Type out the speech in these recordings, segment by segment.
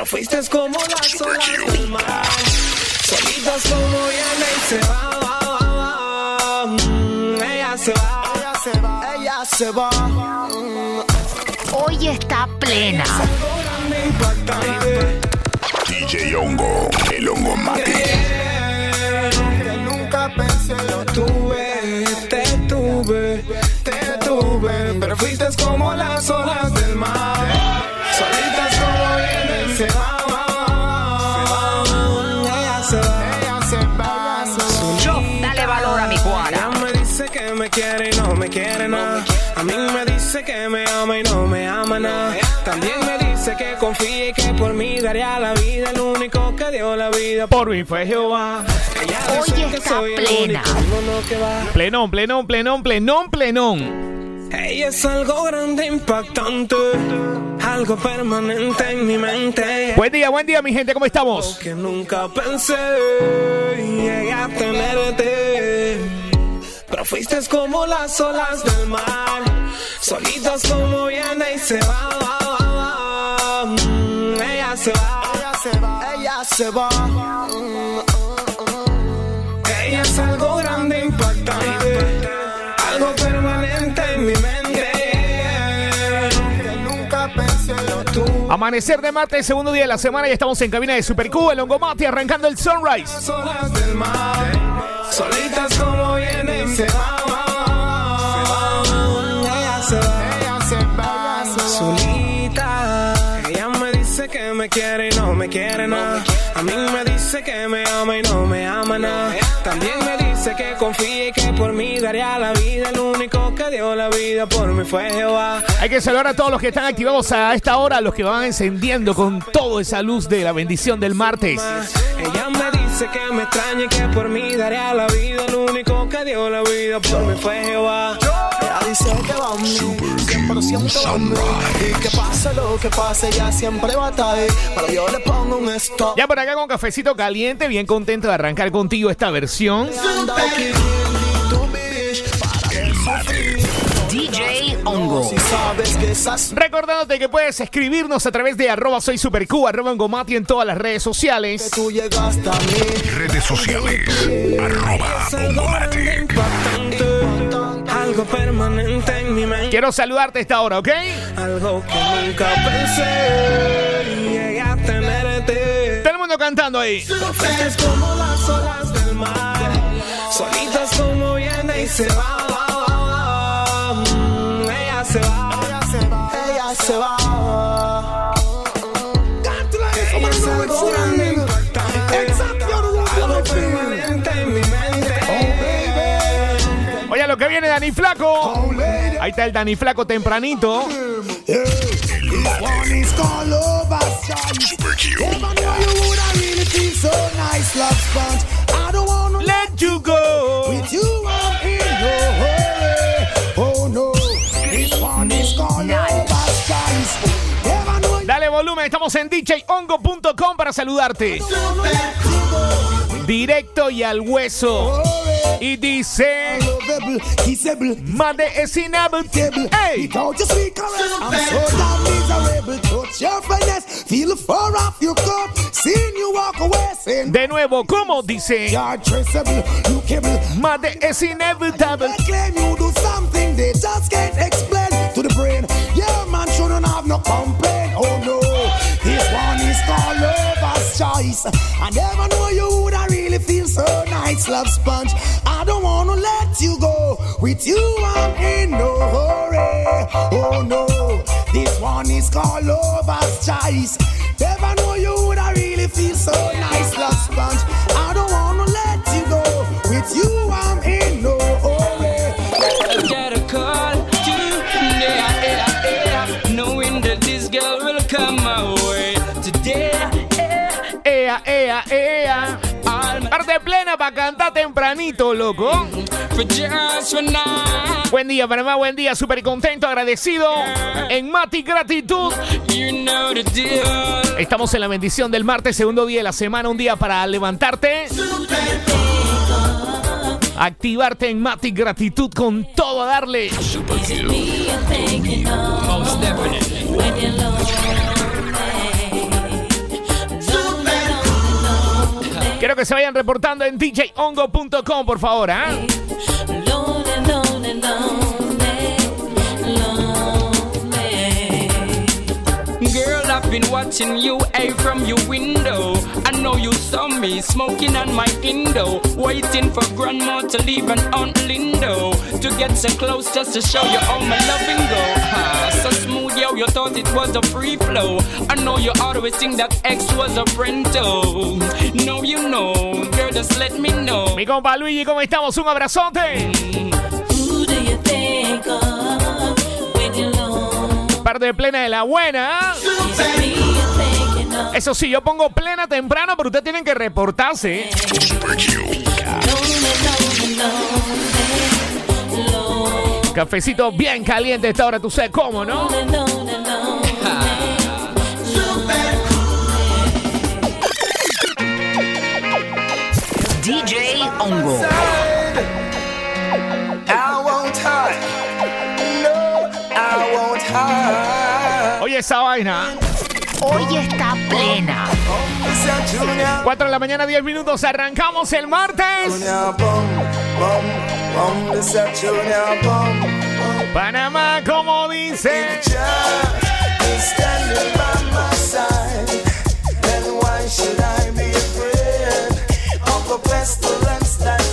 Pero fuiste como las olas del mar. Solitas como viene y se va, va, va, va. Mm, Ella se va, ella se va, ella se va. Hoy está plena. DJ Hongo, el Hongo Mati. Que nunca pensé lo tuve, te tuve, te tuve, pero fuiste como las olas del mar, confíe que por mí daría la vida. El único que dio la vida por mí fue Jehová. Hoy está plena. Plenón, plenón, plenón, plenón, plenón. Ella es algo grande, impactante. Algo permanente en mi mente. Buen día, buen día, mi gente, ¿cómo estamos? que nunca pensé llegué a tenerte. Pero fuiste como las olas del mar, solitas como viene y se va, va, va, va. Ella se va, ella se va, ella se va. Ella es algo grande, impactante, algo permanente en mi mente. Nunca pensé lo tuve. Amanecer de martes, segundo día de la semana, ya estamos en cabina de Super Q, el Hongomati, arrancando el sunrise. Las olas del mar, solitas como vienen, se va, va, va, va. Ella se va, ella se va, solita. Me quiere y no me quiere nada. A mí me dice que me ama y no me ama nada. También me dice que confíe y que por mí daría la vida. El único que dio la vida por mí fue Jehová. Hay que saludar a todos los que están activados a esta hora, los que van encendiendo con toda esa luz de la bendición del martes. Ella me dice que me extraña y que por mí daría la vida. El único que dio la vida por mí fue Jehová. Dice que va a mí, 100% va a mí. Y que pase lo que pase, ella siempre va a estar ahí. Pero yo le pongo un stop. Ya por acá con cafecito caliente, bien contento de arrancar contigo esta versión. DJ Hongo. Si sabes que esas Recordándote que puedes escribirnos a través de arroba soy super Q, arroba Hongomati en todas las redes que sociales. tú llegaste a mí. Redes sociales. Arroba Es algo permanente en mi mente. Quiero saludarte a esta hora, ¿ok? Algo que nunca pensé llegué a tenerte. Todo el mundo cantando ahí. Fuiste como las olas del mar, solitas como viene y se va, va, va, va. Mm, Ella se va, ella se va, ella se va. Ella es grande, impactante, que viene Dani Flaco. Ahí está el Dani Flaco tempranito. Let you go. with you, I'm in no hurry. Oh no, this one is Dale volumen, estamos en djongo.com para saludarte. Directo y al hueso. Y dice, Mande es inevitable. Ey. Without your sweet caress, I'm so damn miserable. Touch your finesse, feel the fur off your coat. Seeing you walk away, saying De nuevo, ¿cómo dice? you're traceable, you cable. Mande es inevitable. They claim you do something they just can't explain to the brain. Yeah, man shouldn't have no complaint. Oh no, choice. I never know you would I really feel so nice, love sponge. I don't wanna let you go. With you, I'm in no hurry. Oh no, this one is called lover's choice. Never know you would I really feel so nice, love sponge. I don't wanna let you go. With you, I'm in Plena para cantar tempranito, loco. Buen día, Panamá, buen día. Súper contento, agradecido. En Mati Gratitud. Estamos en la bendición del martes, segundo día de la semana. Un día para levantarte. Activarte en Mati Gratitud con todo a darle. Most que se vayan reportando en djongo.com, por favor, ¿ah? Girl, I've been watching you hey, from your window. I know you saw me smoking on my Indo, waiting for grandma to leave and Aunt Lindo to get so close just to show you all my loving go. Ah, so smooth, yo, you thought it was a free flow. I know you always think that X was a friend, though. No, you know, girl, just let me know. Mi compa Luigi, ¿cómo estamos? Un abrazote. Who do you think of when you're alone? Parte de plena de la buena. Eso sí, yo pongo plena temprano, pero ustedes tienen que reportarse. Cafecito bien caliente esta hora, tú sabes cómo, ¿no? DJ Ongo. Esa vaina. Hoy está plena. Mr. Junior, 4 de la mañana, 10 minutos. Arrancamos el martes. Panamá, como dice. Jah is standing by my side. Then why should I be afraid of the pestilence that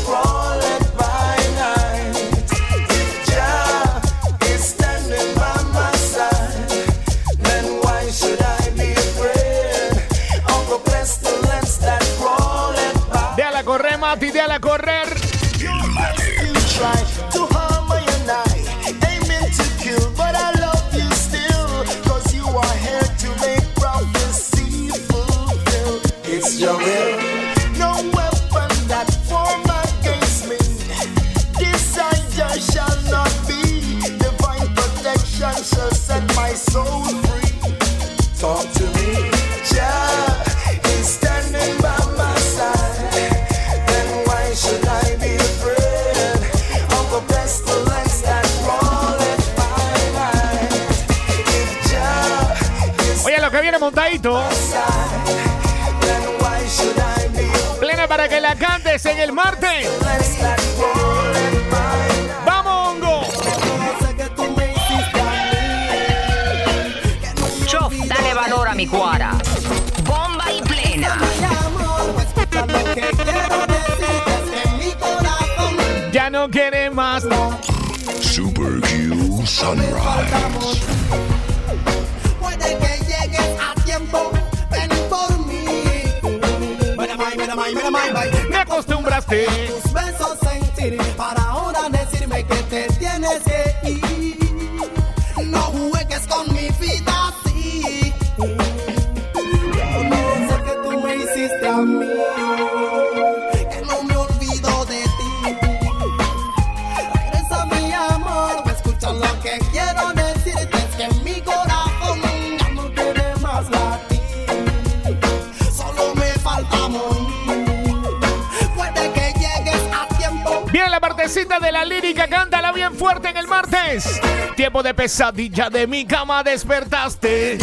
pesadilla de mi cama despertaste.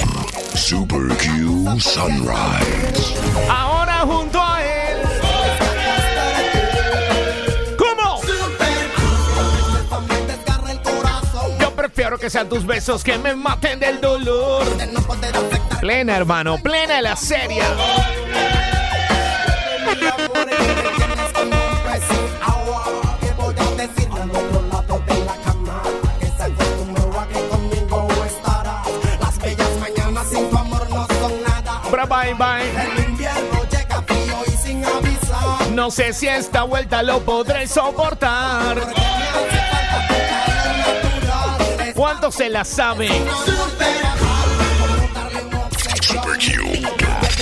Super Q Sunrise. Ahora junto a él. ¿Cómo? Yo prefiero que sean tus besos que me maten del dolor. Plena, hermano, plena la serie. No sé si esta vuelta lo podré soportar. Porque me hace falta tu calor natural. Es ¿Cuánto se la sabe? súper raro, como darle un obsequio. Super Q.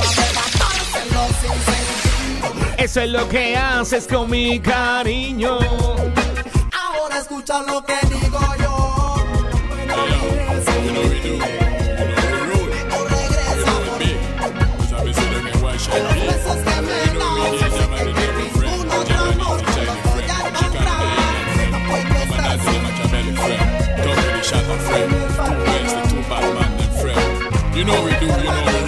Arrebatárselo sin sentido. Eso es lo que haces con mi cariño. Ahora escucha lo que digo yo. You know we do, you know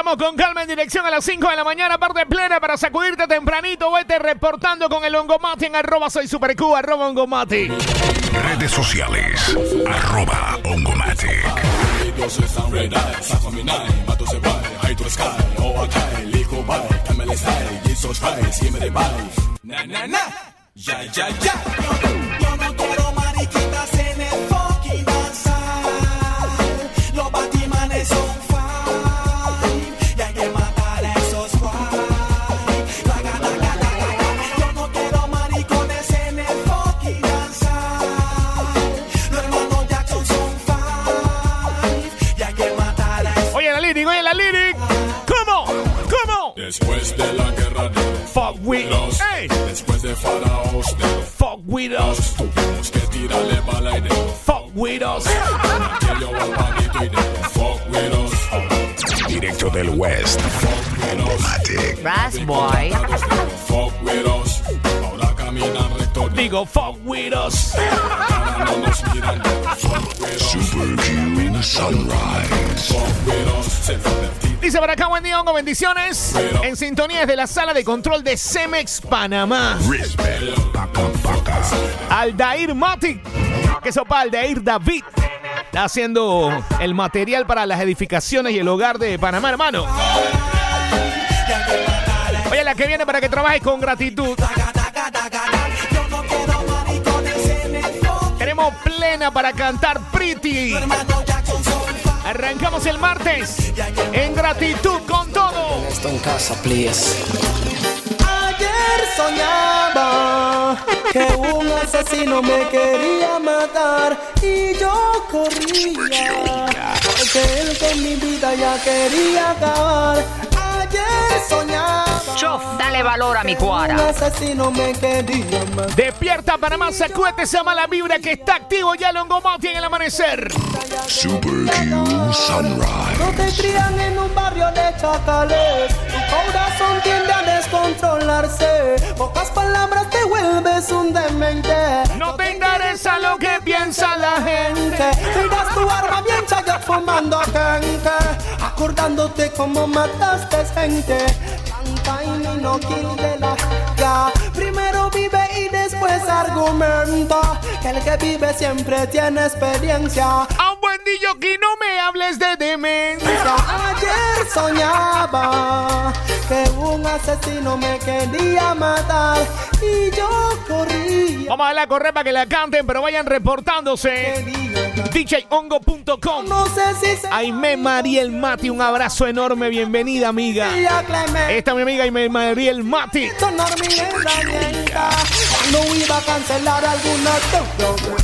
Vayamos con calma en dirección a las 5 de la mañana, parte plena para sacudirte tempranito. Vete reportando con el Ongomati en arroba soy super Q, arroba Ongomati. Redes sociales. Arroba Ongomatic. Yo no quiero mariquitas en el fucking danzar. Los batimanes son with los, Hey, después de faraos los, fuck with us. tuvimos que tirarle bala y los, Fuck with us. aquello apaguito y los, fuck with us, Directo del West. Ongomatic. Brass Boy. fuck with us. Ahora caminan recto Digo, fuck with us. no nos miran fuck with us, Super Q Sunrise. fuck with us. Se divertido Dice para acá, buen día, hongo, bendiciones. En sintonía desde la sala de control de Cemex Panamá. Aldair Mati. Que sopa Aldair David. Está haciendo el material para las edificaciones y el hogar de Panamá, hermano. Oye, la que viene para que trabajes con gratitud. Tenemos plena para cantar Pretty. Arrancamos el martes en gratitud con todo. Esto en casa, please. Ayer soñaba que un asesino me quería matar y yo corría porque él con mi vida ya quería acabar. Ayer soñaba Chof, dale valor a mi un cuara. asesino me quería matar. Despierta Panamá, sacúdete esa mala vibra que está activo ya Longomati en el amanecer. Super Q Sunrise. No te crían en un barrio de chacales. Tu corazón tiende a descontrolarse. Pocas palabras te vuelves un demente. No te interesa lo que piensa la gente. Miras tu arma bien chaya fumando gente. Acordándote cómo mataste gente. Canta y no kill de la. Primero vive después argumenta. Que el que vive siempre tiene experiencia. A un buen que no me hables de demencia. Ayer soñaba que un asesino me quería matar y yo corría. Vamos a darle a correr para que la canten, pero vayan reportándose. Se Aime Mariel Mati, un abrazo enorme, bienvenida amiga. Esta es mi amiga Aime Mariel Mati.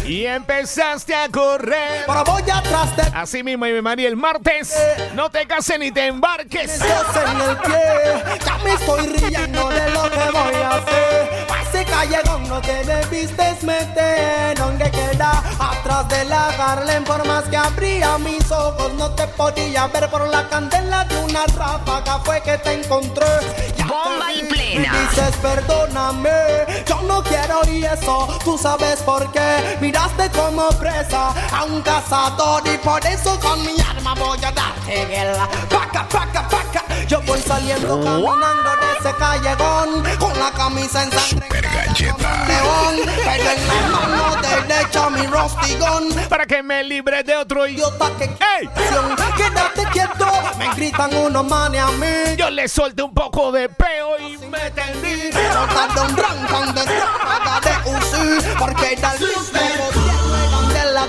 Y empezaste a correr. Pero voy atrás de Así mismo, Aime Mariel, martes. No te cases ni te embarques. Ya me estoy riendo de lo que voy a hacer. Ese callejón no te debiste meter. Donde queda atrás de la Harlem. Por más que abría mis ojos, no te podía ver por la candela de una ráfaga. Fue que te encontré. Ya te Bomba y vi, plena. y Dices, perdóname. Yo no quiero y eso. Tú sabes por qué. Miraste como presa a un cazador. Y por eso con mi arma voy a darte la paca, paca, paca. Yo voy saliendo caminando de ese callejón con la camisa en sangre. Super galleta. León, pero en la mano derecha mi rostigón. Para que me libre de otro idiota. Que ¡Ey! quédate quieto. Me gritan unos manes a mí. Yo le solté un poco de peo y me tendí. Soltando un rancan de de UCI Porque era el mismo de la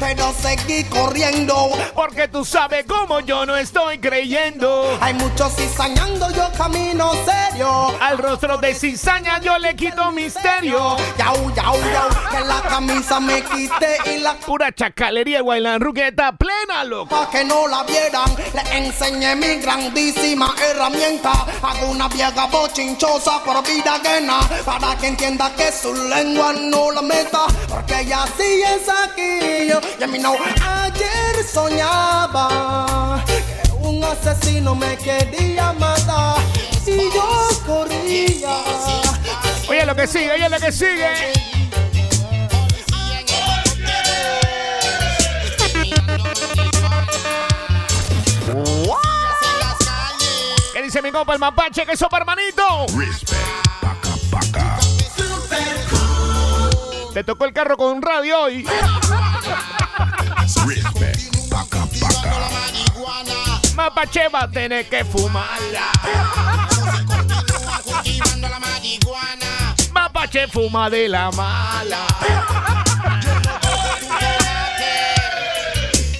Pero seguí corriendo Porque tú sabes cómo yo no estoy creyendo. Hay muchos cizañando, yo camino serio Al rostro de cizaña yo le quito misterio. Yau, yau, yau Que la camisa me quité y la Pura chacalería, Guaylan Ruqueta plena, loco. Pa' que no la vieran, le enseñé mi grandísima herramienta. Hago una vieja bochinchosa por vida ajena. Para que entienda que su lengua no la meta. Porque ella sí es aquí. Ya me know. Ayer soñaba que un asesino me quería matar y yo corría. Oye lo que sigue, oye lo que sigue. ¿Qué dice mi compa el mapache? Que sopa hermanito. Respect, paca, paca. Te tocó el carro con un radio hoy. Mapache va a tener que fumarla. Mapache fuma de la mala.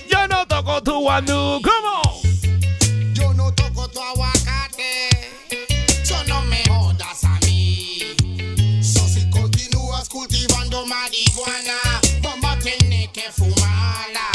Yo no toco tu guandú. ¿Cómo? cultivando marihuana, combatiendo que fumala.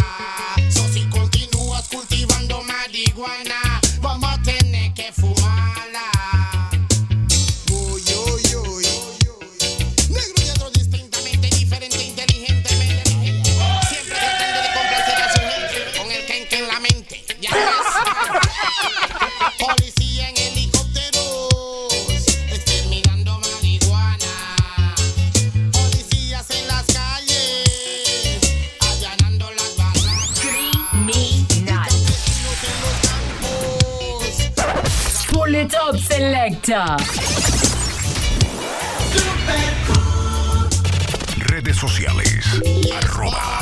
Selecta. Redes sociales. Arroba.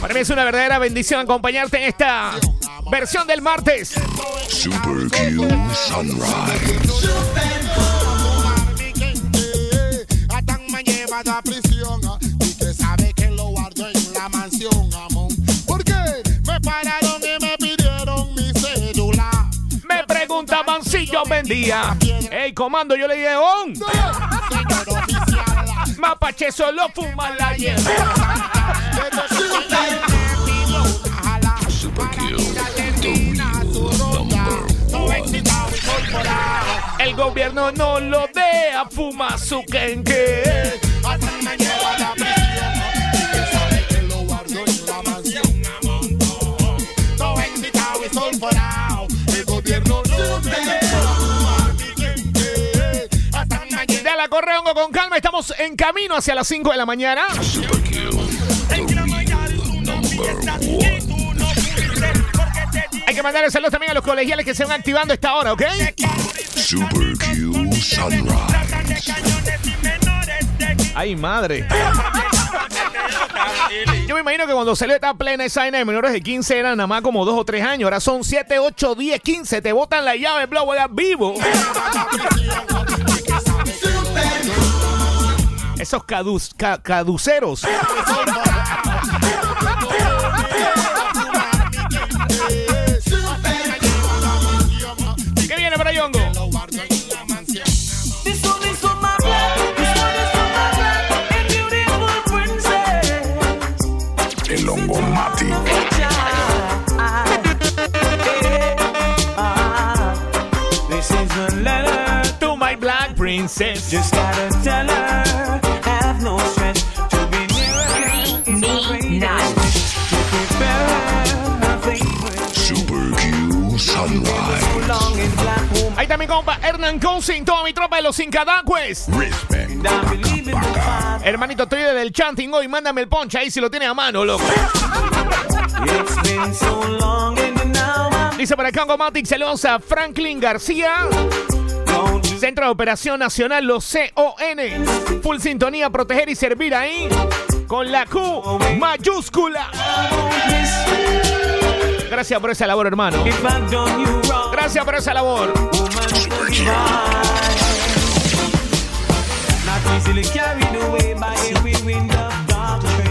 Para mí es una verdadera bendición acompañarte en esta versión del martes. Super Q Sunrise. que sabe que lo guardo en la mansión, amor. Porque me pararon y me yo vendía. Ey, comando, yo le dije on. Mapache solo fuma la hierba. El gobierno no lo deja, fuma su kenke. Dale a Correongo con calma. Estamos en camino hacia las 5 de la mañana. Hay que mandarle saludos también a los colegiales que se van activando esta hora, ¿ok? Super Q Sunrise. Ay, madre. Yo me imagino que cuando salió esta plena esa vaina de menores de 15 eran nada más como 2 o 3 años. Ahora son 7, 8, 10, 15. Te botan la llave, blow, vivo. Esos cadus- ca- caduceros. ¿Qué viene para Yongo? El a letter, To my black princess. just gotta tell her. Ahí mi compa Hernán Cousin, toda mi tropa de los Incadacues. Hermanito, estoy del chanting hoy. Mándame el ponche ahí si lo tiene a mano, loco. Dice por acá Ongomatic, saludos a Franklin García. Centro de Operación Nacional, los CON. Full sintonía, proteger y servir ahí. Con la Q mayúscula. Gracias por esa labor, hermano. Gracias por esa labor.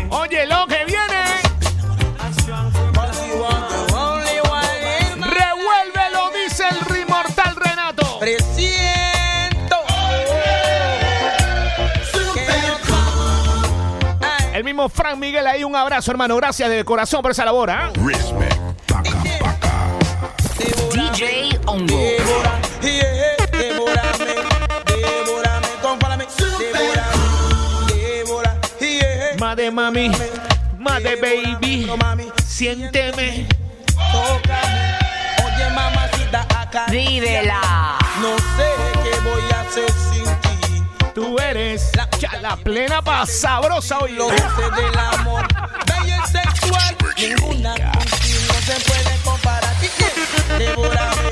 Oye, lo que viene. Revuélvelo, dice el inmortal Renato. Presiento. El mismo Frank Miguel ahí, un abrazo, hermano. Gracias de corazón por esa labor, ¿ah? DJ Ongo. Devora, yeah, devórame, devórame, compárame, devora, yeah, Made mami, made baby. Siénteme. tócame, oye mamacita acá, Vívela. no sé qué voy a hacer sin ti, Tú eres ya la plena pa' sabrosa hoy. lo dulce del amor, sexual, ninguna contigo se puede comparar, devórame,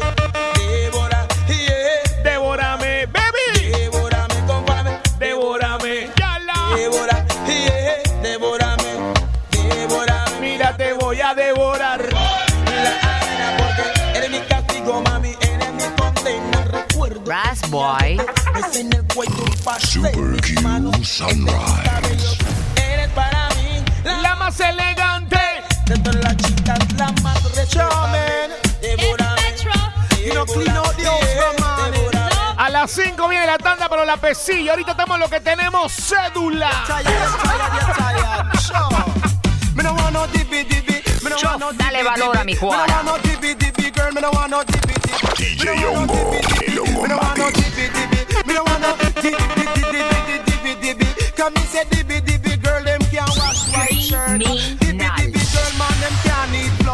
devora, yeah, Devórame, baby. devórame, compárame, Devórame, ya la. devora, yeah, devórame, devórame. Mira, te voy a devorar. la arena porque eres mi castigo, mami, eres mi condena. Recuerdo Brass Boy. es en el cuello Super Q Sunrise. Eres para mí la, La más elegante. De todas las chicas, la más reservada. Devórame, You know, clean out the house from morning. devórame. A las 5 viene la tanda, pero la pesilla. Ahorita estamos en lo que tenemos cédula. Dale valor a mi Me no cuadra. DJ El. Me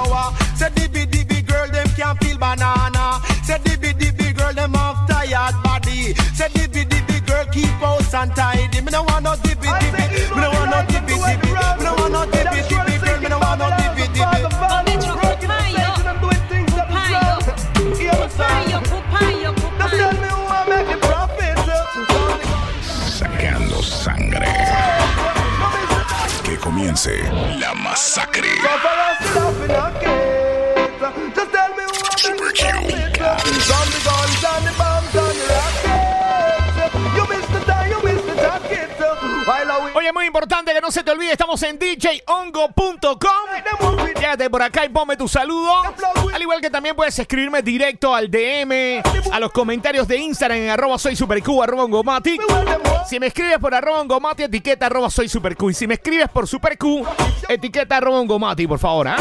can't eat flour. Say dippy dippy, girl. Them can't peel banana. Say dippy dippy, girl. Them have tired body. Say dippy dippy, girl. Keep house and tidy. Me no want no dippy dippy. Me no want no dippy dippy. Me no want no dippy dippy, La masacre. Oye, muy importante que no se te olvide, estamos en djongo.com. Quédate por acá y ponme tu saludo. Al igual que también puedes escribirme directo al DM, a los comentarios de Instagram en arroba soy superq, arroba ongomatic. Si me escribes por arroba ongomatic, etiqueta arroba soy superq. Y si me escribes por superq, etiqueta arroba ongomatic, por favor. ¿ah?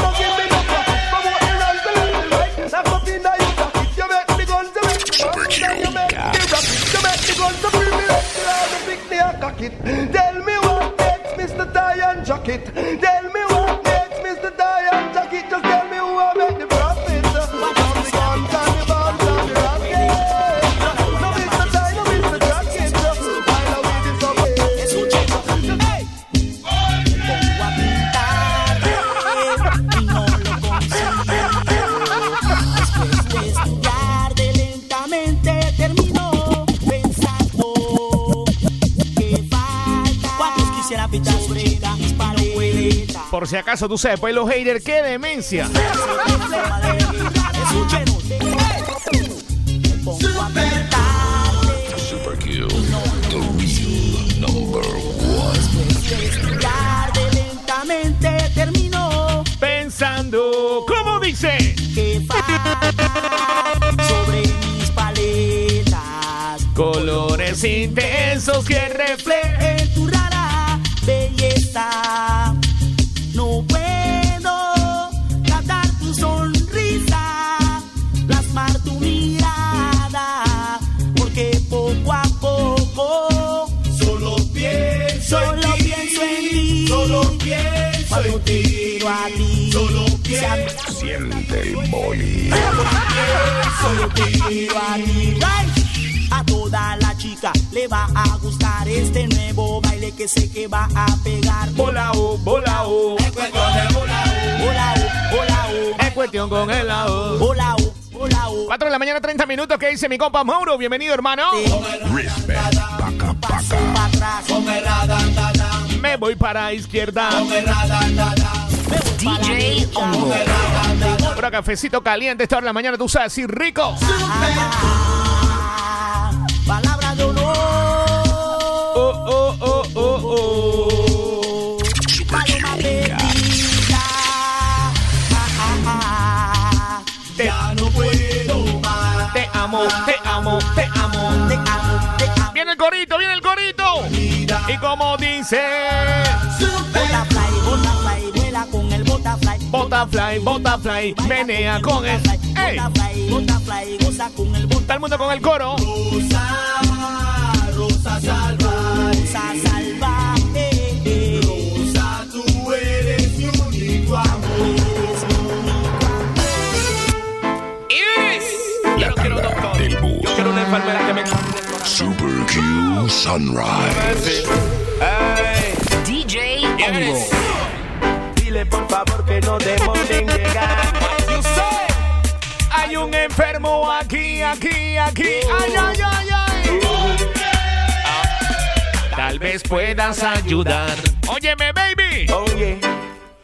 Super Por si acaso tú sabes, pues los haters, qué demencia. Super Q, the real number one. Lentamente terminó. Pensando, ¿cómo dice? Que sobre mis paletas. Colores intensos que reflejen. En tu rara belleza. Pienso Cuando en te ti. miro a ti, Solo pienso. Siente el boli. solo te miro a ti. A toda la chica le va a gustar este nuevo baile que sé que va a pegar. Volao, volao. Hola, hola, Es cuestión con el lado. hola, hola, 4 de la mañana, 30 minutos. ¿Qué dice mi compa Mauro? Bienvenido, hermano. Respect. Paca, paca. Me voy para izquierda. DJ Hongo. Cafecito caliente. Esta hora de la mañana, tú sabes, sí, rico. Palabra de honor. Oh, oh, oh, oh, oh. Paloma. Te, No puedo más. te amo, te amo, te amo. Te amo, te amo. Viene el corito, viene el corito. Y como dice, Butterfly, butterfly, vuela con el butterfly. butterfly, butterfly, menea con el. ¡Ey! Butterfly, butterfly, goza con el Está el mundo con el coro. Rosa, rosa salvaje. Rosa salvaje. Rosa, tú eres mi único amor. La tanda del bus. Quiero una enfermera que me. Super Q Sunrise. DJ Hongo. Dile por favor que no demoren llegar. Hay un enfermo aquí, aquí, aquí. Ay, ay, ay, ay. Tal vez puedas ayudar. Óyeme, baby. Oye,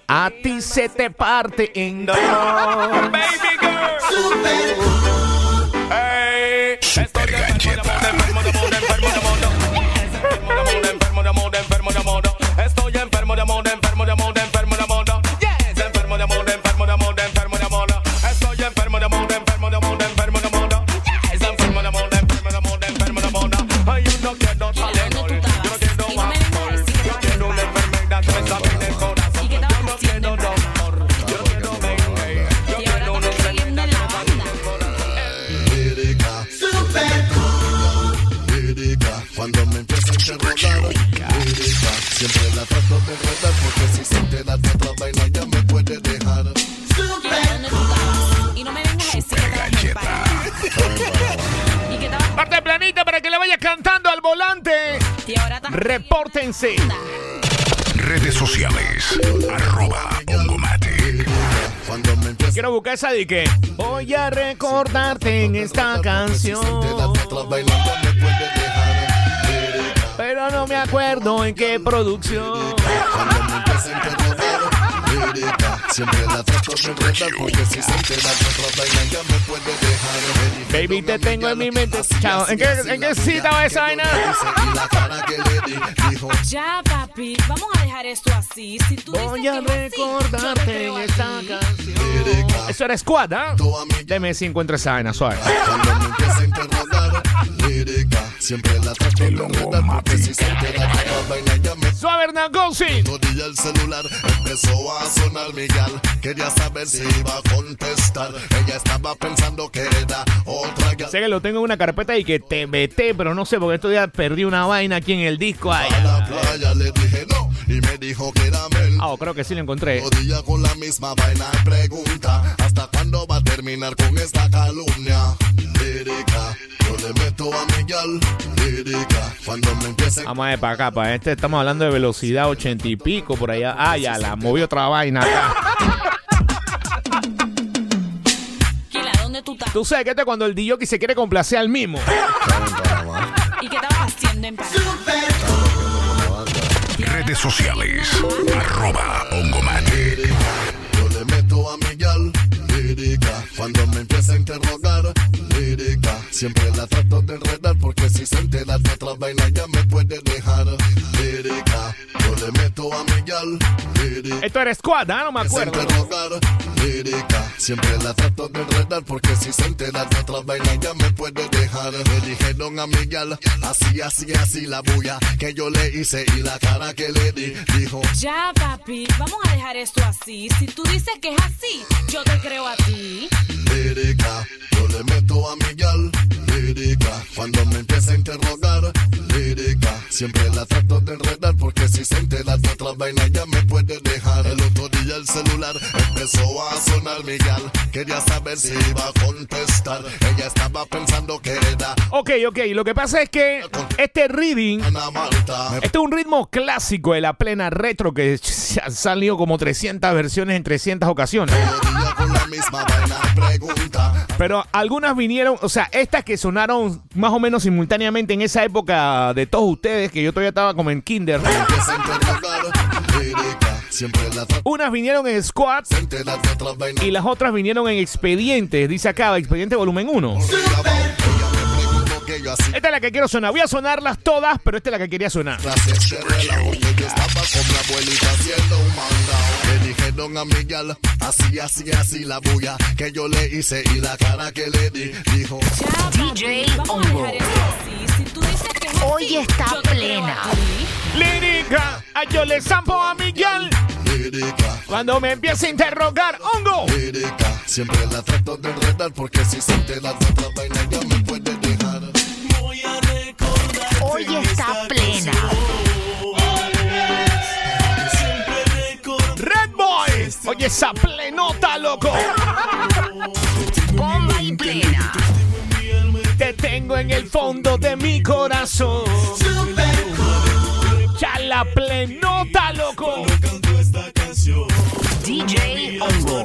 A ti se te parte en dos. Baby girl. Super galleta. Estoy Repórtense. Redes sociales. Arroba empieza Quiero buscar esa de que voy a recordarte en esta canción. Pero no me acuerdo en qué producción. Lírica, siempre la trato de enredar porque si se entera de otra vaina ya me puede dejar. Baby, te tengo en mi mente. Chao. ¿En qué, en qué cita va esa que vaina? que Ya, papi, vamos a dejar esto así. Si tú Voy que a recordarte en esta canción. Eso era Squad, ¿ah? Deme si encuentro esa vaina, suave. Cuando me empieza a interrogar, lírica, siempre la trato de porque si se entera de la vaina ya el celular empezó a sonar mi gal Quería saber si iba a contestar Ella estaba pensando que era otra gal Sé que lo tengo en una carpeta y que te meté, pero no sé, porque estos días perdí una vaina aquí en el disco. Ay, A la playa le dije no Y me dijo que era Mel Ah, creo que sí lo encontré. Todilla con la misma vaina y pregunta ¿Hasta cuándo va a terminar con esta calumnia? Lírica, yo le meto a mi gal Lírica, cuando me empiece Vamos a ver para acá, para este estamos hablando de velocidad ochenta y pico por allá. Ah, ya la movió otra vaina acá. Kila, ¿dónde tú sabes que este es cuando el DJ se quiere complacer al mismo. ¿Y qué estabas haciendo en? Redes sociales. Arroba Ongomatic. Yo le meto a mi gal, lírica. Cuando me empieza a interrogar, lírica. Siempre la trato de enredar porque si se entera de otra vaina ya me puede dejar. Lírica. Yo le meto a mi gal, lírica. Esto era Squad, ¿ah? No me acuerdo. lírica. Siempre la trato de enredar porque si se entera de otra vaina ya me puede dejar. Le dijeron a mi gal, así, así, así la bulla que yo le hice y la cara que le di. Dijo, Ya, papi, vamos a dejar esto así. Si tú dices que es así, yo te creo a ti. lírica. Yo le meto a mi gal, lírica. Cuando me empieza a interrogar, lírica. Siempre la trato de enredar porque si se entera de otra vaina ya me puede dejar. El otro día el celular empezó a sonar mi gal. Quería saber si iba a contestar. Ella estaba pensando que era Ok, ok. Lo que pasa es que este reading, este es un ritmo clásico de la plena retro que se han salido como 300 versiones en 300 ocasiones. Misma vaina pregunta. Pero algunas vinieron, o sea, estas que sonaron más o menos simultáneamente en esa época de todos ustedes, que yo todavía estaba como en kinder. Unas vinieron en Squad y las otras vinieron en Expedientes, dice acá, Expediente Volumen 1. Ella Esta es la que quiero sonar. Voy a sonarlas todas, pero esta es la que quería sonar. Gracias, de relajo, que yo estaba con mi abuelita haciendo un mandado. Le dijeron a mi gal, así, así, así la bulla que yo le hice y la cara que le di. Dijo, Ya, papi, DJ vamos a Hongo. dejar esto así. Si tú dices que es así, Hoy está te plena. Lírica, a yo le zampo a Miguel lírica, cuando me empieza a interrogar. ¡Hongo! lírica. Siempre la trato de enredar porque si se entera de otra vaina ya me puede dejar. Hoy está plena. Red Boy. Oye, esa plenota, loco. Bomba y plena. Te tengo en el fondo de mi corazón. Ya la plenota, loco. DJ Hongo.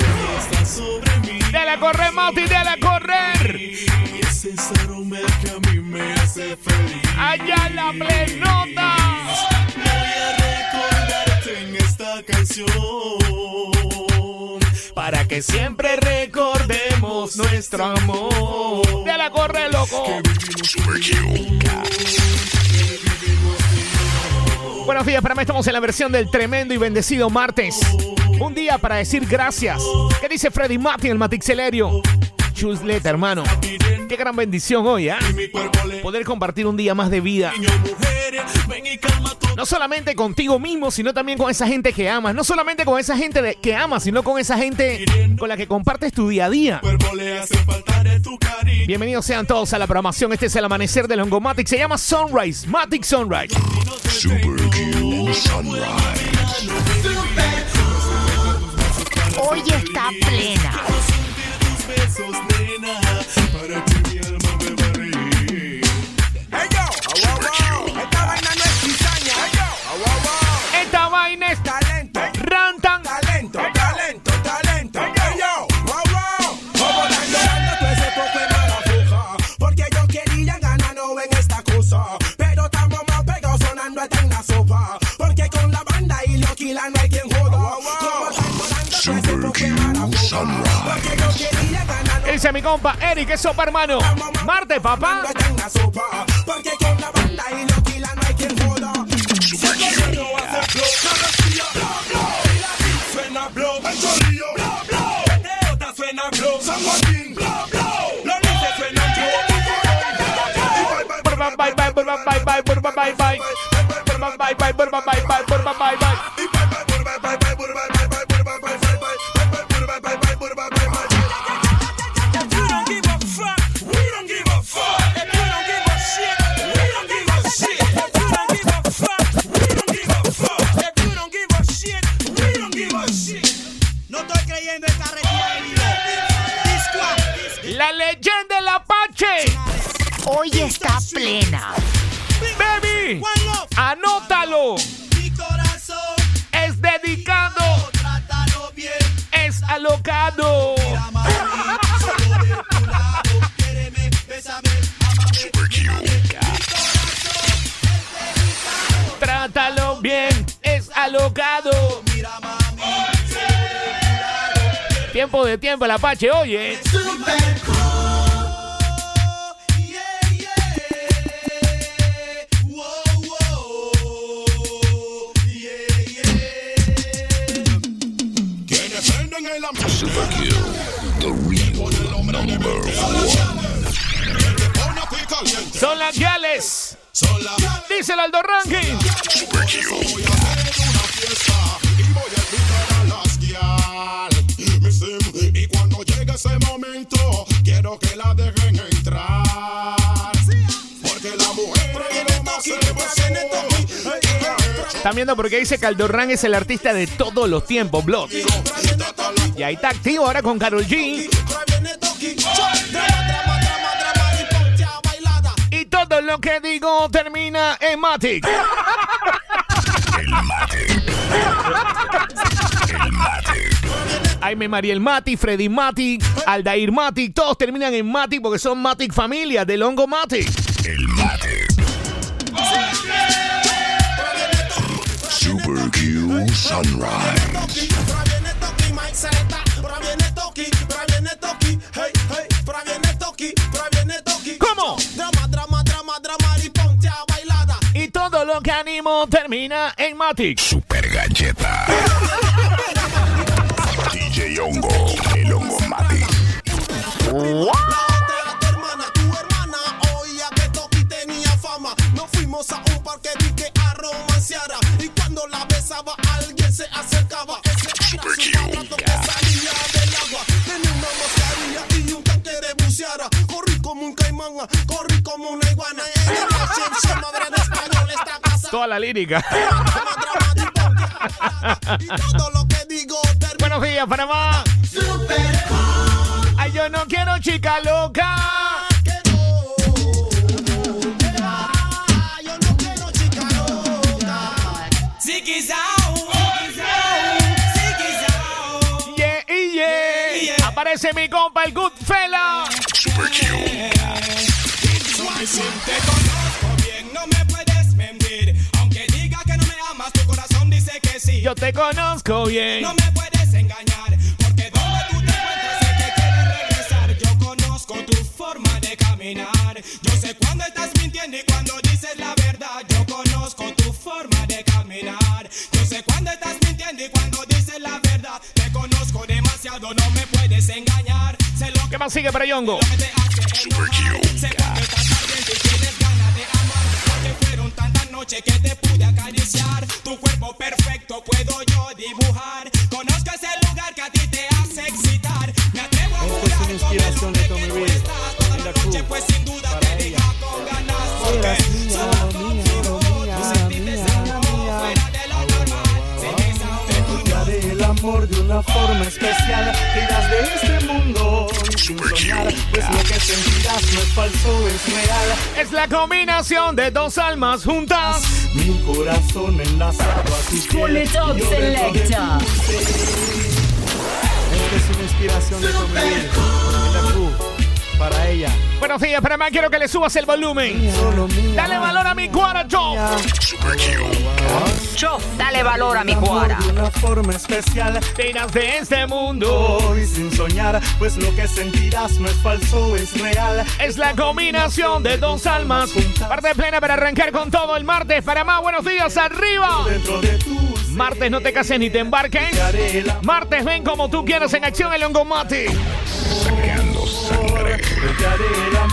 Dale a correr, Mati, dale a correr. Allá la plenota. Para que siempre recordemos nuestro amor. Dale a correr, loco. Super Q. Buenos días, para mí estamos en la versión del tremendo y bendecido martes. Un día para decir gracias. ¿Qué dice Freddy Martin, el Matixelerio? Chusleta, hermano. Qué gran bendición hoy, ¿ah? Poder compartir un día más de vida. No solamente contigo mismo, sino también con esa gente que amas. No solamente con esa gente que amas, sino con esa gente con la que compartes tu día a día. Bienvenidos sean todos a la programación. Este es el amanecer de Longomatic. Se llama Sunrise. Matic Sunrise. Super Q Sunrise. Hoy está plena. Esta vaina es Talento, Rantan. talento, talento, talento. Hey, yo, wow, wow. Como están llorando todo ese poco de marafuja. Porque yo quería ganar no en esta cosa. Pero estamos más pegados sonando hasta en la sopa. Porque con la banda y Loquila no hay Super Dice mi compa Eric, eso para hermano. Marte, papá. sopa. Anótalo. Mi corazón, Es dedicado, trátalo bien. es alocado. Solo de tu lado, quiéreme, bésame, amame. Super Q. Trátalo bien, es alocado. Tiempo de tiempo, el Apache, oye. Super number one. Son las Gales. Dice el Aldo Ranking. Super. Y cuando llegue ese momento, quiero que la dejen entrar. Están viendo porque dice que Aldorran es el artista de todos los tiempos, Blood. Y ahí está activo ahora con Carol G. lo que digo termina en Matic. Jaime Mariel Matic, Freddy Matic, Aldair Matic, todos terminan en Matic porque son Matic familia de Longo Matic. Super Q Sunrise. Que animo termina en Matic. Super Galleta. DJ Hongo, el Hongo Mati. Toda la lírica. Buenos días, Panamá. Ay, yo no quiero chica loca. Yo te conozco bien. No me puedes engañar, porque donde tú te encuentras sé que quieres regresar. Yo conozco tu forma de caminar. Yo sé cuando estás mintiendo y cuando dices la verdad. Yo conozco tu forma de caminar. Yo sé cuando estás mintiendo y cuando dices la verdad. Te conozco demasiado, no me puedes engañar. Sé lo ¿Qué más sigue para Yongo? te. Sé cuando estás ardiente y tienes ganas de amar. Porque fueron tantas noches que te pude acariciar. Es real. Es la combinación de dos almas juntas. Mi corazón enlazado a dentro de selecta. Esta es una inspiración de convivir. En la Q, para ella. Buenos días, Panamá. Quiero que le subas el volumen. Dale valor a mi. Super Q. Cho, dale valor a mi cuara. De una forma especial. Te irás de este mundo. Hoy sin soñar, pues lo que sentirás no es falso, es real. Es la combinación de dos almas. Parte plena para arrancar con todo el martes. Panamá, buenos días, arriba. Dentro de tu Martes no te cases ni te embarques. Martes ven como tú quieras en acción el Longomate. Sacando sangre.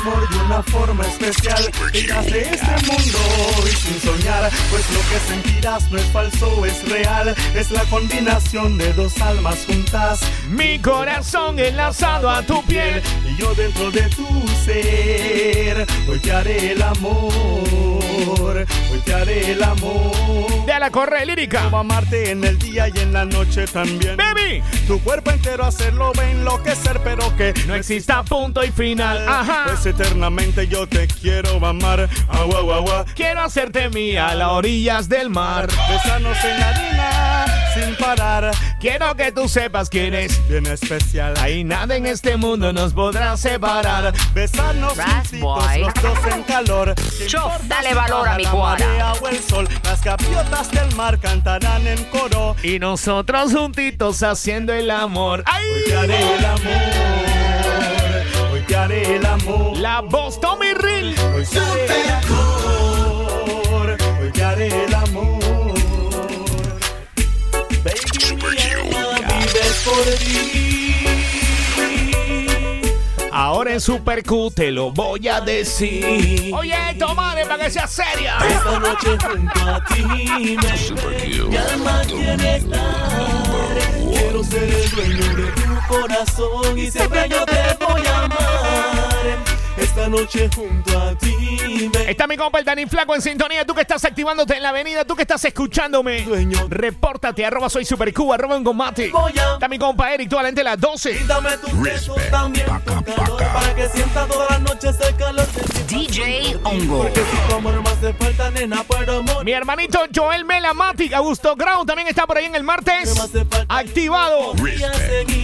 Amor de una forma especial. Irás de este mundo y sin soñar, pues lo que sentirás no es falso, es real. Es la combinación de dos almas juntas. Mi corazón enlazado a tu piel. Y yo dentro de tu ser. Hoy te haré el amor. Hoy te haré el amor. De la corre lírica. Quiero amarte en el día y en la noche también. Baby. Tu cuerpo entero hacerlo va a enloquecer, pero que No exista punto y final. Ajá. Pues eternamente yo te quiero amar. Agua, agua, agua. Quiero hacerte mía a las orillas del mar. Besarnos en la arena, sin parar. Quiero que tú sepas quién es. Bien especial. Ahí nada en este mundo nos podrá separar. Besarnos juntitos, los dos en calor. ¿Qué Chof, importa dale valor a mi la cuara. marea o el sol? Las gaviotas del mar cantarán en coro. Y nosotros juntitos haciendo el amor. ¡Ay! Hoy te haré el amor. Hoy te haré el amor. La voz Tommy Rill. Hoy te haré el amor. Hoy te haré el amor. Baby, mi alma vive por ti. Ahora en Super Q te lo voy a decir. Oye, tomare para que sea seria. Esta noche junto a ti me Super Q, mi alma quiere estar. Quiero ser el dueño de tu corazón y siempre yo te voy a amar. Esta noche junto a ti me Está mi compa el Dani Flaco en sintonía. Tú que estás activándote en la avenida, tú que estás escuchándome. Dueño. Repórtate, arroba soy Super Q, arroba en Gomati. Voy a- Está mi compa Eric, toda la gente a las 12. Dame tus besos Respect. también Paca, paca. para que sienta todas las noches el calor de DJ Ongo. Porque si tu amor me hace falta, nena, puedo morir. Mi hermanito Joel Mela Matic, Augusto Grau también está por ahí en el martes. Activado.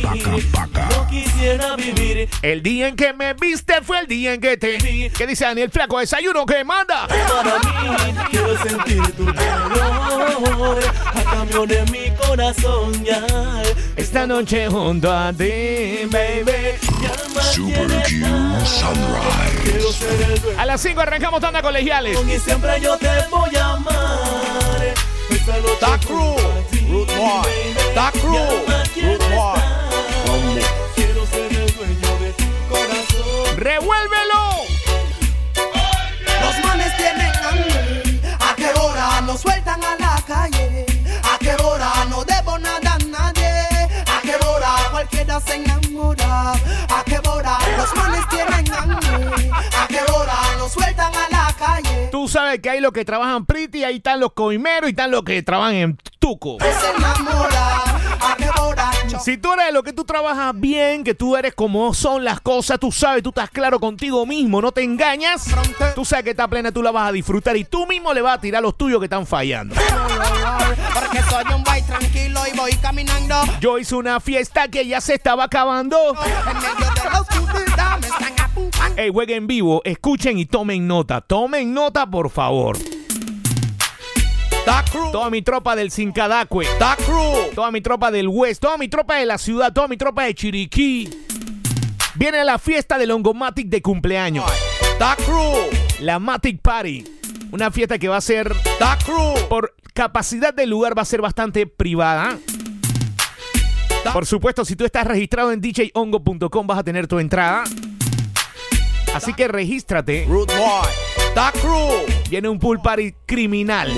Paca, paca. No quisiera vivir El día en que me viste fue el día en que te vi. ¿Qué dice Daniel Flaco? Desayuno que manda. para mí. Quiero sentir tu calor a cambio de mi corazón ya. Esta noche junto a ti, baby. Super Q. Sunrise. A las 5 arrancamos tanda colegiales. y siempre yo te voy a amar. Esta noche Dark junto Crew, a ti, Root Boy. baby. Dark Mi Crew, Tú sabes que hay los que trabajan pretty, ahí están los coimeros y están los que trabajan en tuco. Si tú eres lo que tú trabajas bien, que tú eres como son las cosas, tú sabes, tú estás claro contigo mismo, no te engañas, tú sabes que esta plena tú la vas a disfrutar y tú mismo le vas a tirar los tuyos que están fallando. Porque soy un boy tranquilo y voy caminando. Yo hice una fiesta que ya se estaba acabando. En medio de la oscuridad me están apuntando. Ey, jueguen vivo, escuchen y tomen nota. Tomen nota, por favor. Crew, Toda mi tropa del Cincadacue, Crew. toda mi tropa del West, toda mi tropa de la ciudad, toda mi tropa de Chiriquí. Viene la fiesta del Ongomatic de cumpleaños. Crew, La Matic Party. Una fiesta que va a ser, Crew. por capacidad del lugar, va a ser bastante privada. Por supuesto, si tú estás registrado en djongo.com vas a tener tu entrada. Así que regístrate. Viene un pool party criminal.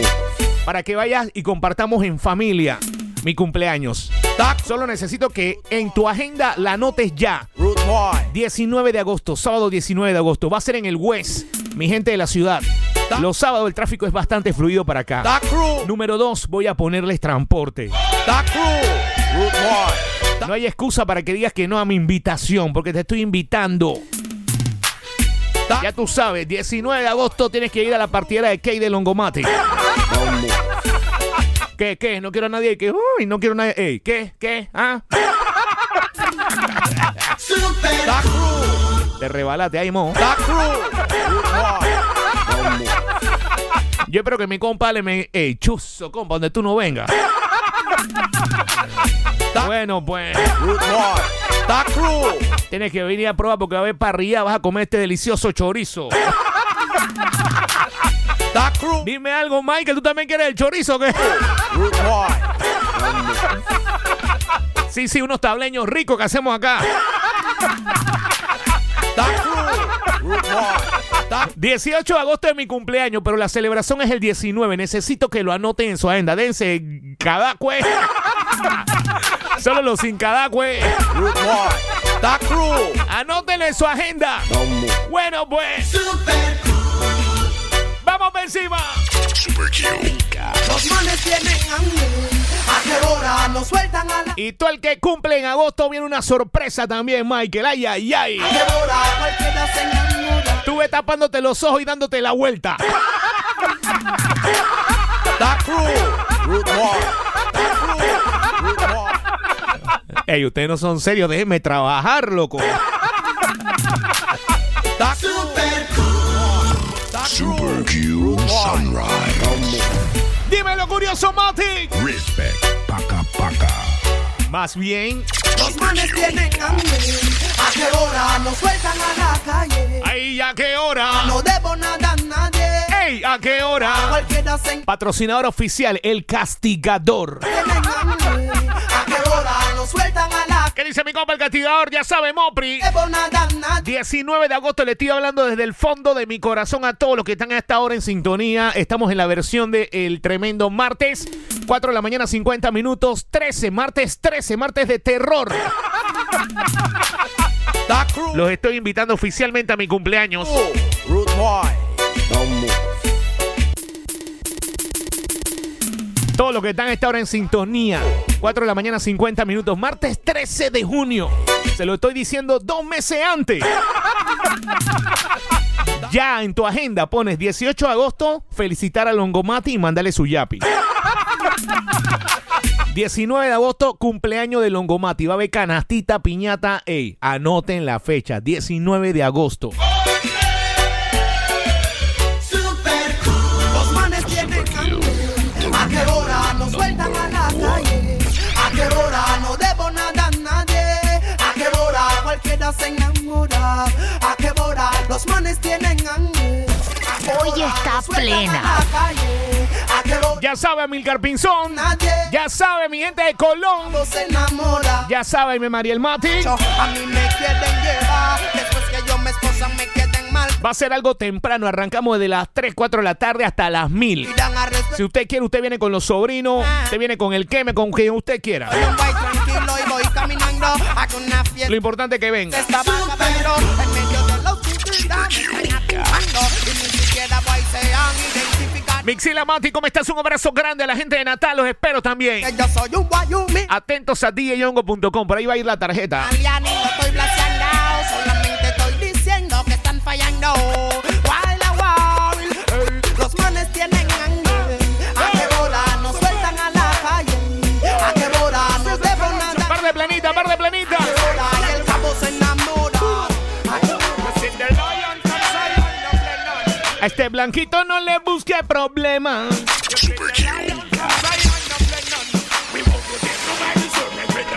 Para que vayas y compartamos en familia mi cumpleaños. Solo necesito que en tu agenda la anotes ya. Root Boy. 19 de agosto, sábado 19 de agosto. Va a ser en el West, mi gente de la ciudad. Los sábados el tráfico es bastante fluido para acá. Número 2, voy a ponerles transporte. No hay excusa para que digas que no a mi invitación, porque te estoy invitando. Ya tú sabes, 19 de agosto tienes que ir a la partida de Key de Longomate. ¿Qué, qué? No quiero a nadie que... Uy, no quiero a nadie... Ey, ¿Qué? ¿Qué? ¿Ah? Te rebalate ahí, mo. Yo espero que mi compa le me... Ey, chuzo, compa, donde tú no vengas. Bueno, pues... Crew. Tienes que venir a probar porque va a haber parrilla, vas a comer este delicioso chorizo. Crew. Dime algo, Michael, ¿tú también quieres el chorizo o qué? Sí, sí, unos tableños ricos que hacemos acá. Crew. Dark 18 de agosto es mi cumpleaños, pero la celebración es el 19. Necesito que lo anoten en su agenda. Dense cada cue. Solo los sin cada cue. Dark Crew. Anótenlo en su agenda. Bueno, pues. Vamos por encima. Super Q. Los manes tienen hambre. ¿A qué hora nos sueltan a la Y todo el que cumple en agosto viene una sorpresa también, Michael. Ay, ay, ay. Ves tapándote los ojos y dándote la vuelta. Ey, ustedes no son serios, déjenme trabajar, loco. Super Q Sunrise. Dímelo, curioso, Mati. Respect. Más bien. Los manes tienen hambre. ¿A qué hora nos sueltan a la calle? Ay, ¿a qué hora? No debo nada a nadie. Ey, ¿a qué hora? Cualquiera se Patrocinador oficial, El Castigador. tienen hambre. ¿A qué hora nos sueltan a la ¿Qué dice mi compa el castigador? Ya sabe, Mopri. debo nada a nadie? 19 de agosto le estoy hablando desde el fondo de mi corazón a todos los que están a esta hora en sintonía. Estamos en la versión de El Tremendo Martes. 4 de la mañana, 50 minutos. 13, martes 13, martes de terror. Los estoy invitando oficialmente a mi cumpleaños. Todos los que están a esta hora en sintonía. 4 de la mañana, 50 minutos. Martes 13 de junio. Se lo estoy diciendo dos meses antes. Ya en tu agenda pones 18 de agosto, felicitar a Longomati y mandarle su yapi. 19 de agosto, cumpleaños de Longomati. Va a haber canastita, piñata. Ey, anoten la fecha. 19 de agosto. Cualquiera se enamora? ¿A qué hora los manes tienen hambre? ¿A qué Hoy está plena. Ya sabe, Milcar Pinzón. Ya sabe, mi gente de Colón. se enamora? Ya sabe, mi Mariel Mati. A mí me quieren llevar Después que yo me esposa me queden mal Va a ser algo temprano. Arrancamos de las 3, 4 de la tarde hasta las 1000. Irán a respetar Si usted quiere, usted viene con los sobrinos. Usted viene con el queme, con quien usted quiera. Una fiesta Lo importante es que venga. En medio de la oscuridad Me están apuntando Y ni siquiera voy se han identificado Mixila Mati, ¿cómo estás? Un abrazo grande a la gente de Natal. Los espero también. Que yo soy un guayumi Atentos a djyongo.com. Por ahí va a ir la tarjeta. Aliani, no estoy blaseando Solamente estoy diciendo que están fallando este blanquito no le busque problemas.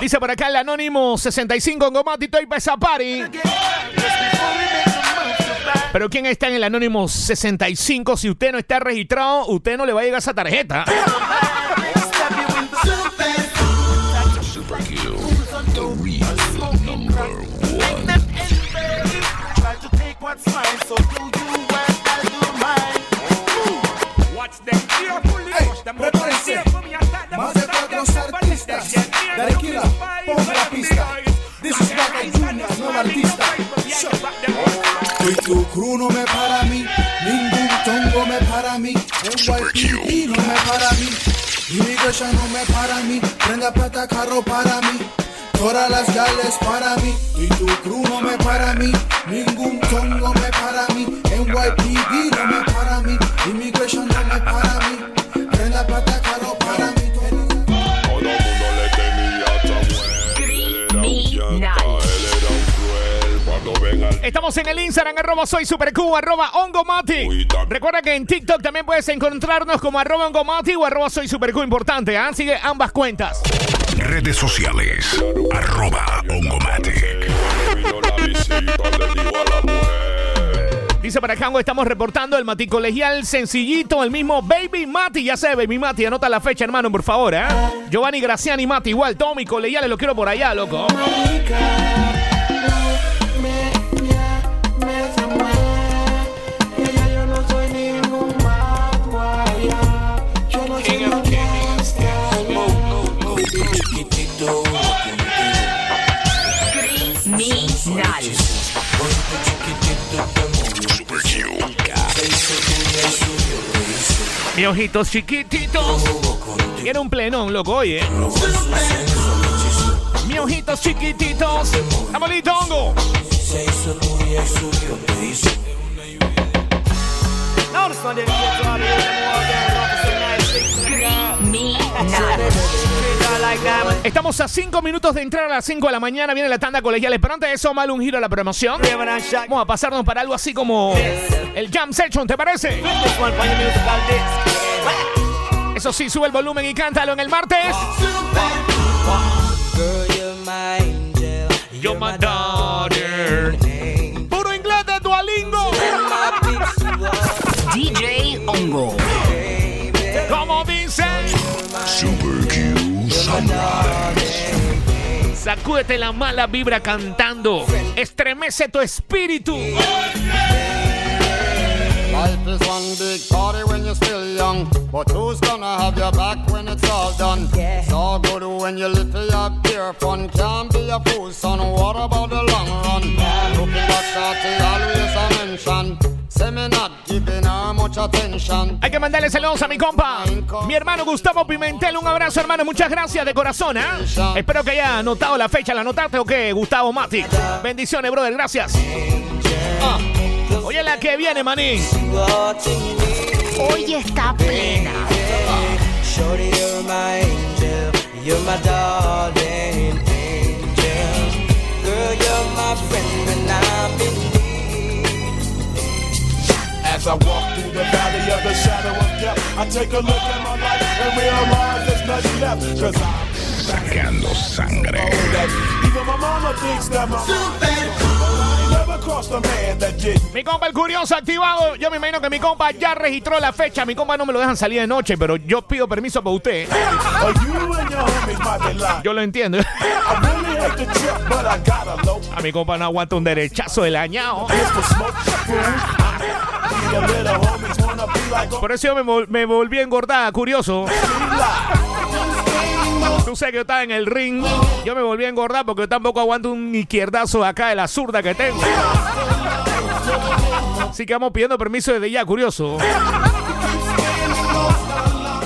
Dice por acá el anónimo 65 en Gomatito y Pesa Party. Pero ¿quién está en el anónimo 65? Si usted no está registrado, usted no le va a llegar esa tarjeta. Prepárense. Más de cuatro artistas. Tranquila, ponga la pista. This is Baka Junior, nuevo artista. Y tu crew no me para a mí, ningún tongo me para a mí, NYPD no me para a mí, Immigration no me para a mí, prenda plata carro para mí, todas las gales para mí, y tu crew no me para a mí, ningún tongo me para a mí, NYPD no me para a mí, Immigration no me para mí, prenda plata carro para mí. Todo mundo le temía a Samuel. Él era un llanta, él era un cruel. Cuando ven al Estamos en el Instagram, arroba soy supercu, arroba ongomati. Recuerda que en TikTok también puedes encontrarnos como arroba ongomati o arroba soy supercu. Importante, ¿ah? Sigue ambas cuentas. Redes sociales. Arroba Ongomatic. Dice para acá, estamos reportando el Mati Colegial sencillito, el mismo Baby Mati. Ya sé, Baby Mati, anota la fecha, hermano, por favor, ¿eh? Giovanni Graciani Mati, igual, mis colegiales los quiero por allá, loco. Mis ojitos chiquititos. Quiere un plenón, loco, oye. Mis ojitos chiquititos. Amolito hongo. Estamos a 5 minutos de entrar a las 5 de la mañana. Viene la tanda colegial. Pero antes de eso, mal un giro a la programación. Vamos a pasarnos para algo así como el Jam Session, ¿te parece? Eso sí, sube el volumen y cántalo en el martes. You're my daughter. Puro inglés de Duolingo. DJ Ongo. Como. Super Q Sunrise. Sacúdete la mala vibra cantando. Estremece tu espíritu. Life is one big party when you're still young. But who's gonna have your back when it's all done? So good when you live for your pure fun. Can't be a fool, son. What about the long run? Looking back, shorty, always a mention. Say me not giving her much attention. Hay que mandarle saludos a mi compa, mi hermano Gustavo Pimentel. Un abrazo, hermano. Muchas gracias de corazón. ¿eh? Espero que haya anotado la fecha. ¿La anotaste o qué, Gustavo Mati? Bendiciones, brother. Gracias. Ah. Oye, la que viene, manín. Hoy está plena. Shorty, you're my angel. You're my darling angel. Girl, you're my friend when I'm in As I walk through the valley of the shadow of death, I take a look at my life and realize there's nothing left. Cause I'm Sacando sangre. even my mama thinks that my Mi compa el curioso activado. Yo me imagino que mi compa ya registró la fecha. Mi compa no me lo dejan salir de noche, pero yo pido permiso para usted. Yo lo entiendo. A mi compa no aguanta un derechazo de lañado. It's the smoke food. Your little homies wanna be like Por eso yo me volví engordada, curioso. Tú sabes que yo estaba en el ring. Yo me volví a engordar porque yo tampoco aguanto un izquierdazo acá de la zurda que tengo. Así que vamos pidiendo permiso desde ya, curioso.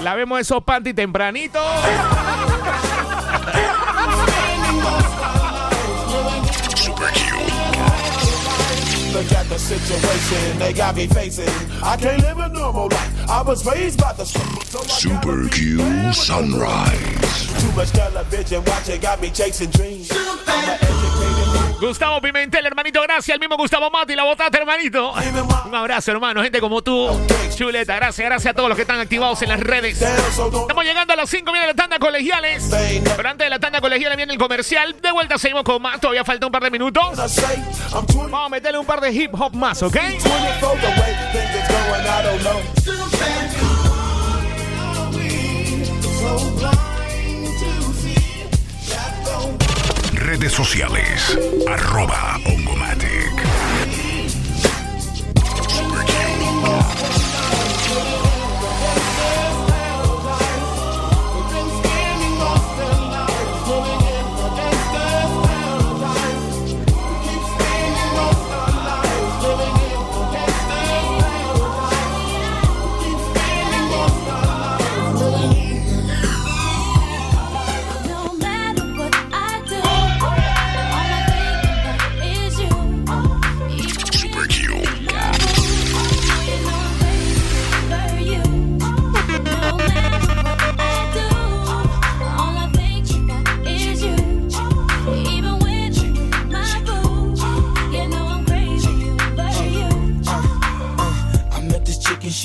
Lavemos esos panty tempranito. Look at the situation they got me facing. I can't live a normal life. I was raised by the so Super Q Sunrise. too much television watching got me chasing dreams. Gustavo Pimentel, hermanito, gracias. El mismo Gustavo Mati, la botaste, hermanito. Un abrazo, hermano. Gente como tú. Chuleta, gracias, gracias a todos los que están activados en las redes. Estamos llegando a las 5 viene la tanda colegiales. Pero antes de la tanda colegial viene el comercial. De vuelta seguimos con más. Todavía falta un par de minutos. Vamos a meterle un par de hip hop más, ¿ok? 24 the way things is going, I don't know. Redes sociales. Arroba.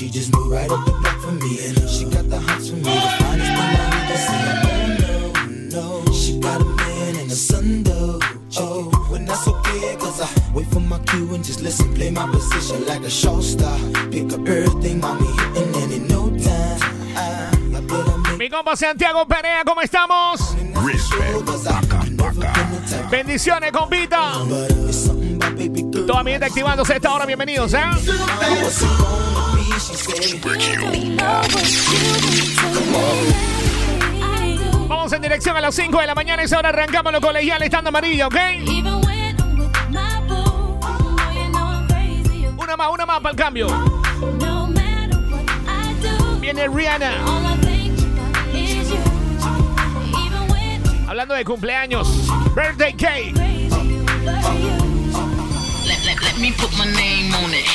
She just moved right up the block for me. And she got the hots for me, the finest thing I ever seen. Oh no, no, she got a man and a son though. Oh, but that's okay, cause I wait for my cue and just listen, play my position like a show star. Pick up everything, mommy hitting, and in no time, I, I Mi compa Santiago Perea, ¿cómo estamos? Bendiciones, compita. Toda mi gente activándose esta hora, bienvenidos, ¿eh? Vamos en dirección a las 5 de la mañana, esa hora arrancamos los colegiales, estando amarillo, ¿ok? Una más, una más para el cambio. Viene Rihanna. Hablando de cumpleaños, birthday cake. Let, let, let me put my name on it.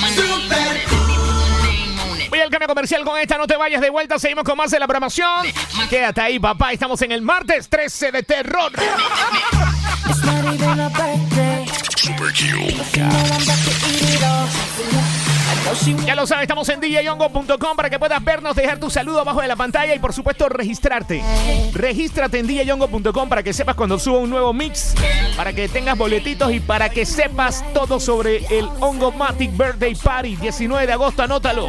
My name on it. Let me put my name on it. Oye, cambio comercial con esta. No te vayas de vuelta. Seguimos con más de la programación. Quédate ahí, papá. Estamos en el martes 13 de terror. It's not even a birthday. Super ya lo sabes, estamos en djyongo.com para que puedas vernos, dejar tu saludo abajo de la pantalla y por supuesto registrarte. Regístrate en djyongo.com para que sepas cuando suba un nuevo mix, para que tengas boletitos y para que sepas todo sobre el Hongo Matic Birthday Party 19 de agosto, anótalo.